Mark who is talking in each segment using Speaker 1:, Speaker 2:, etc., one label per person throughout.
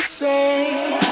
Speaker 1: say.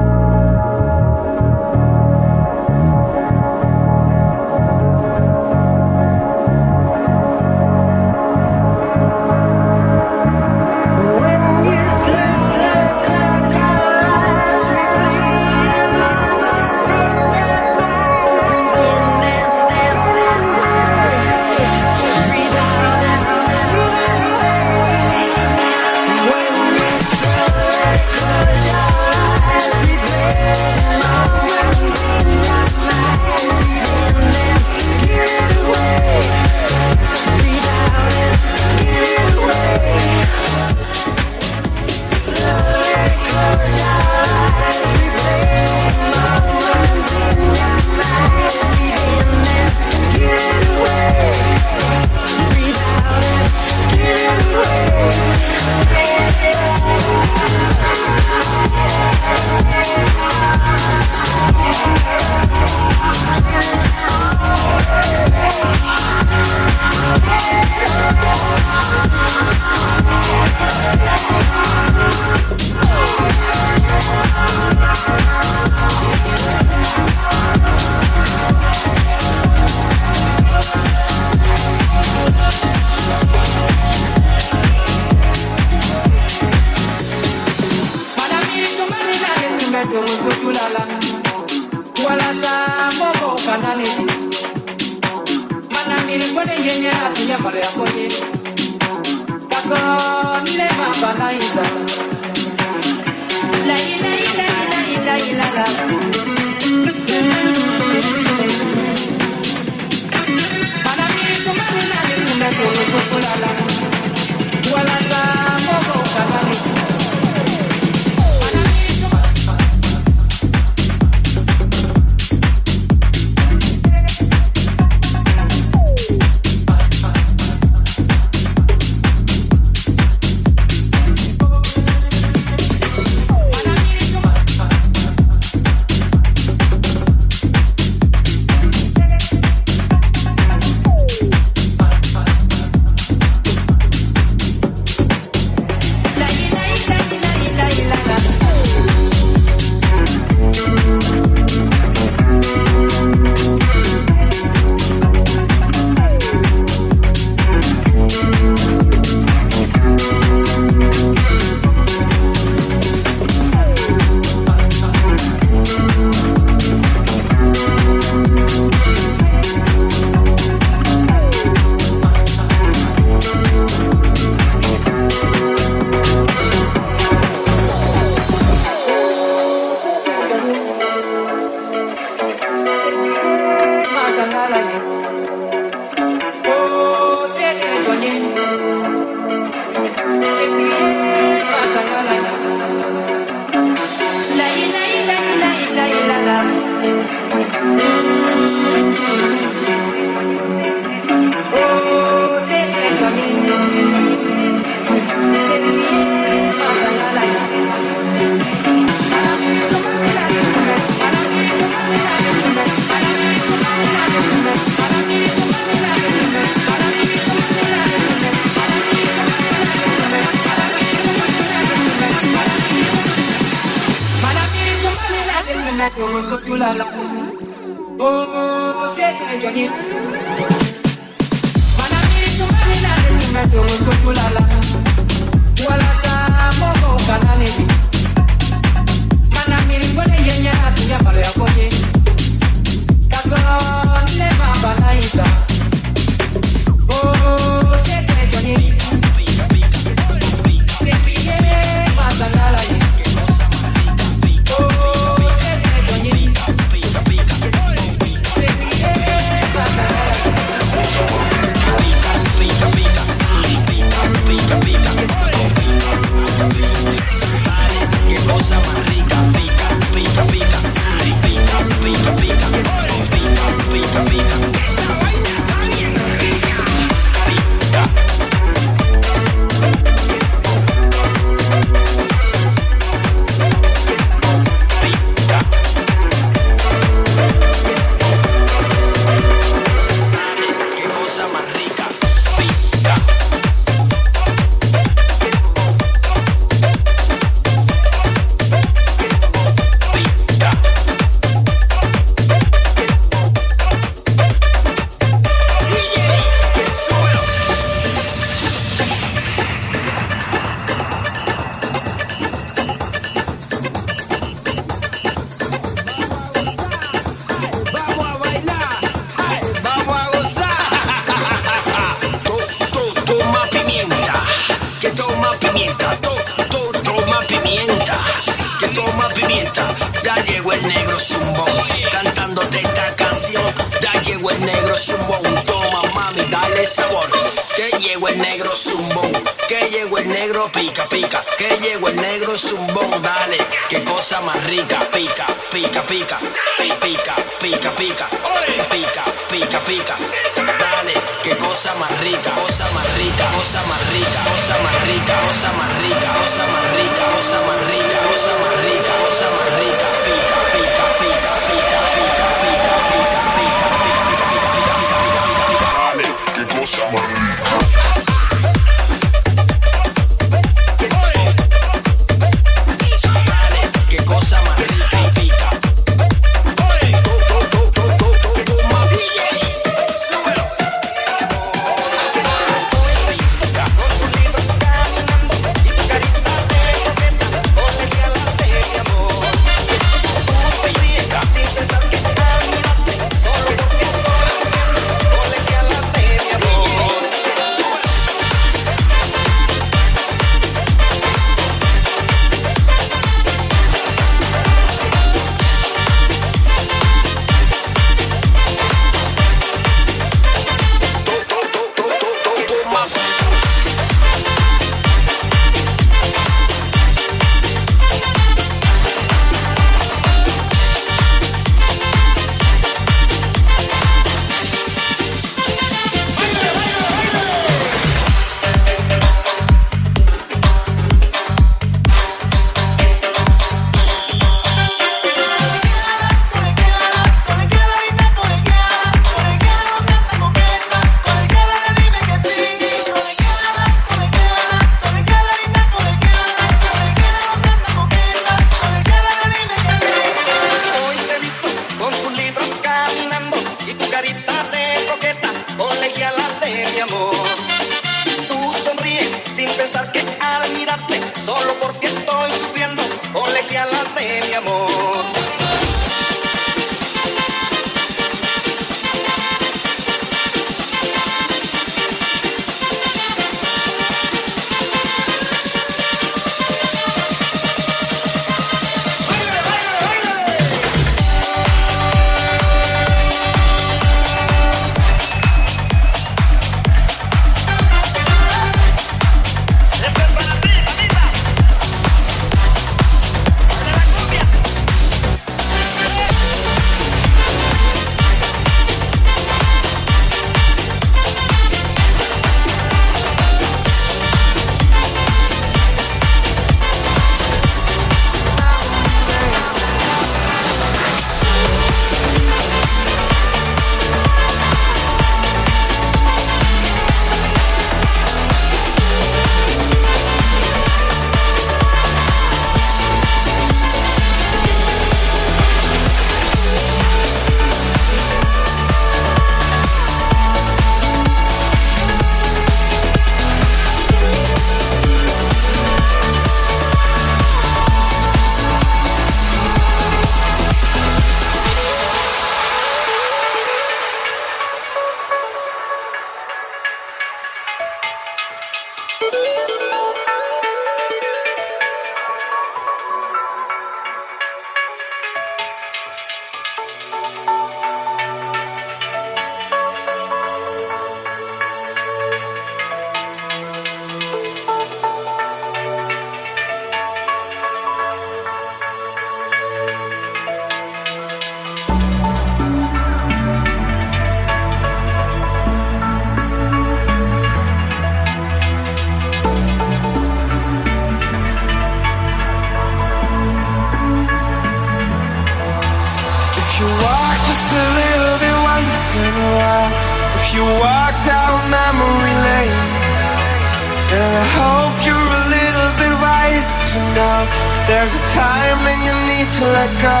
Speaker 1: There's a time when you need to let go.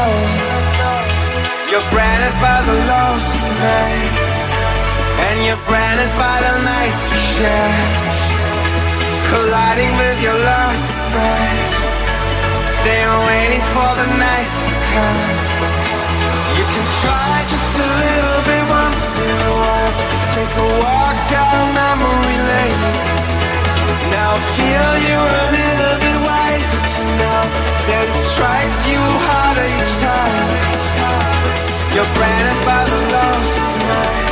Speaker 1: You're branded by the lost nights, and you're branded by the nights we share, colliding with your lost friends. They're waiting for the nights to come. You can try just a little bit once in a while. Take a walk down memory lane. Now feel you're a little bit wiser to know that it strikes you harder each time. You're branded by the lost night,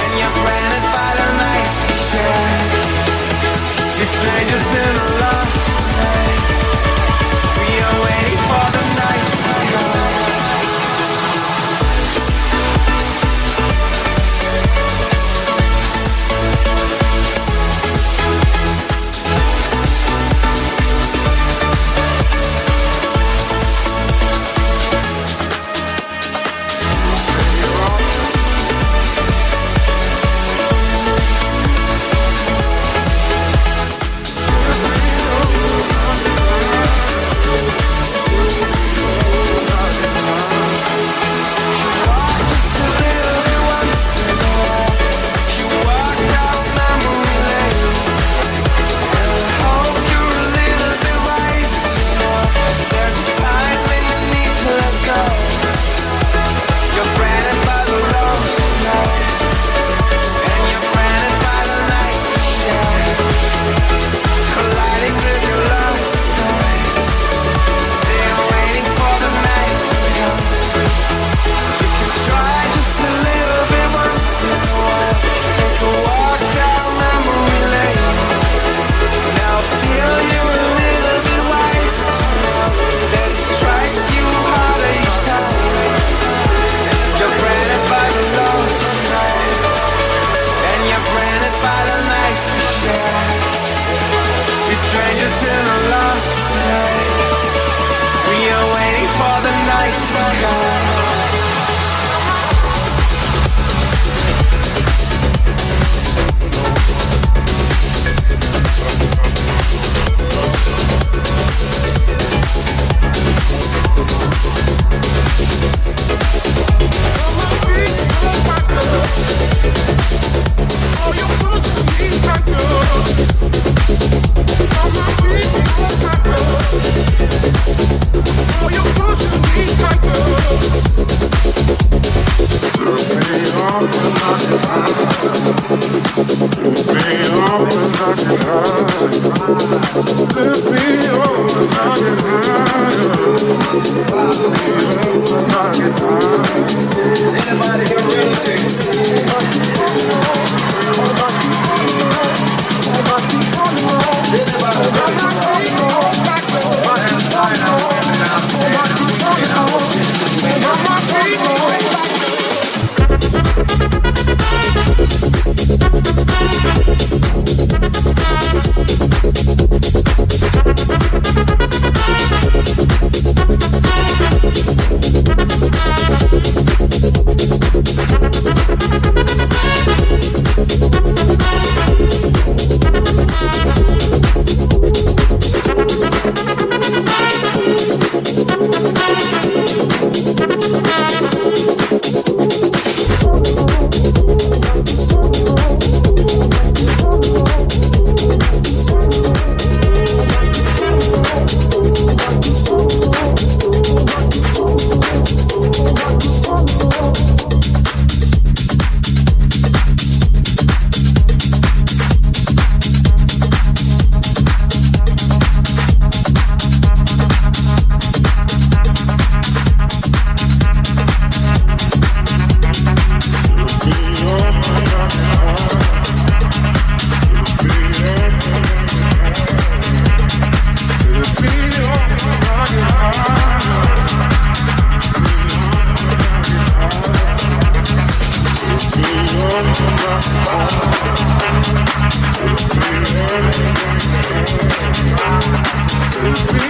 Speaker 1: and you're branded by the nights we share.
Speaker 2: You're strangers in a lost.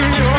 Speaker 2: Everybody,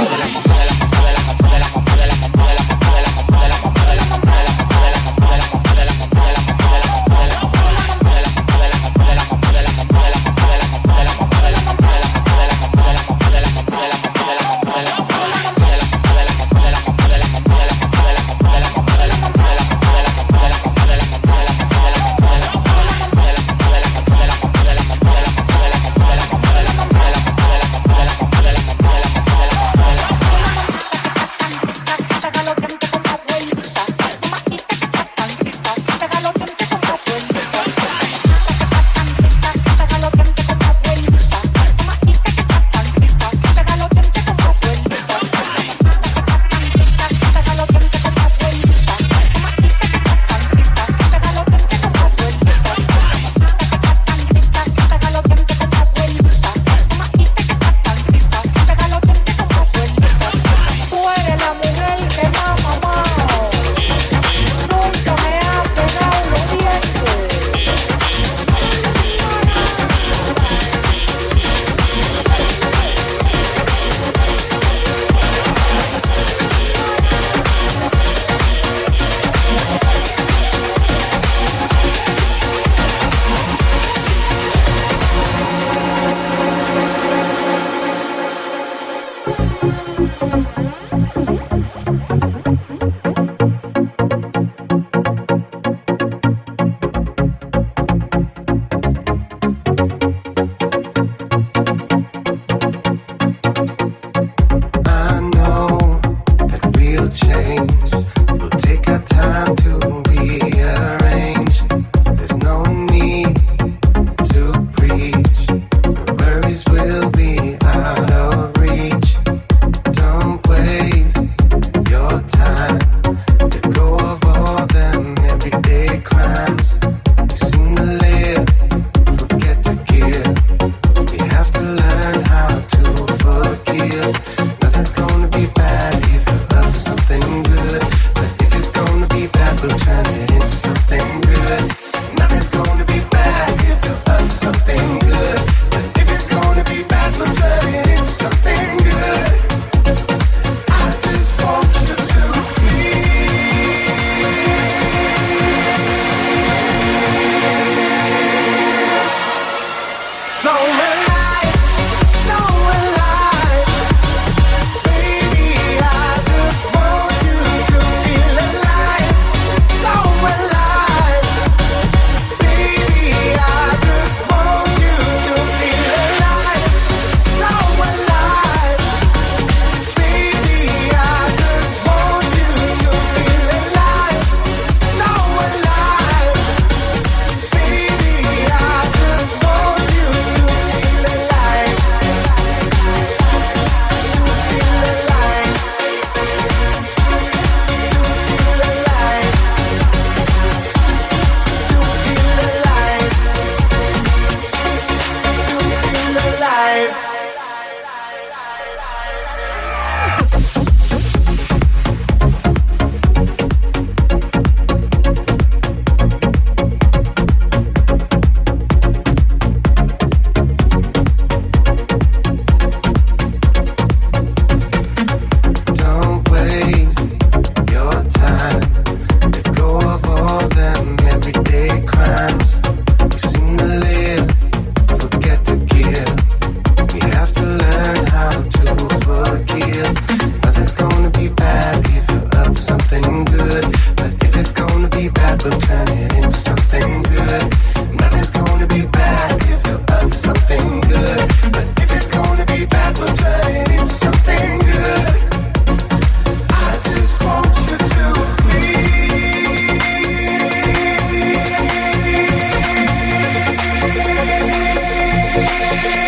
Speaker 2: Yeah.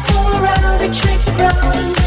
Speaker 2: It's all around the shake it
Speaker 3: round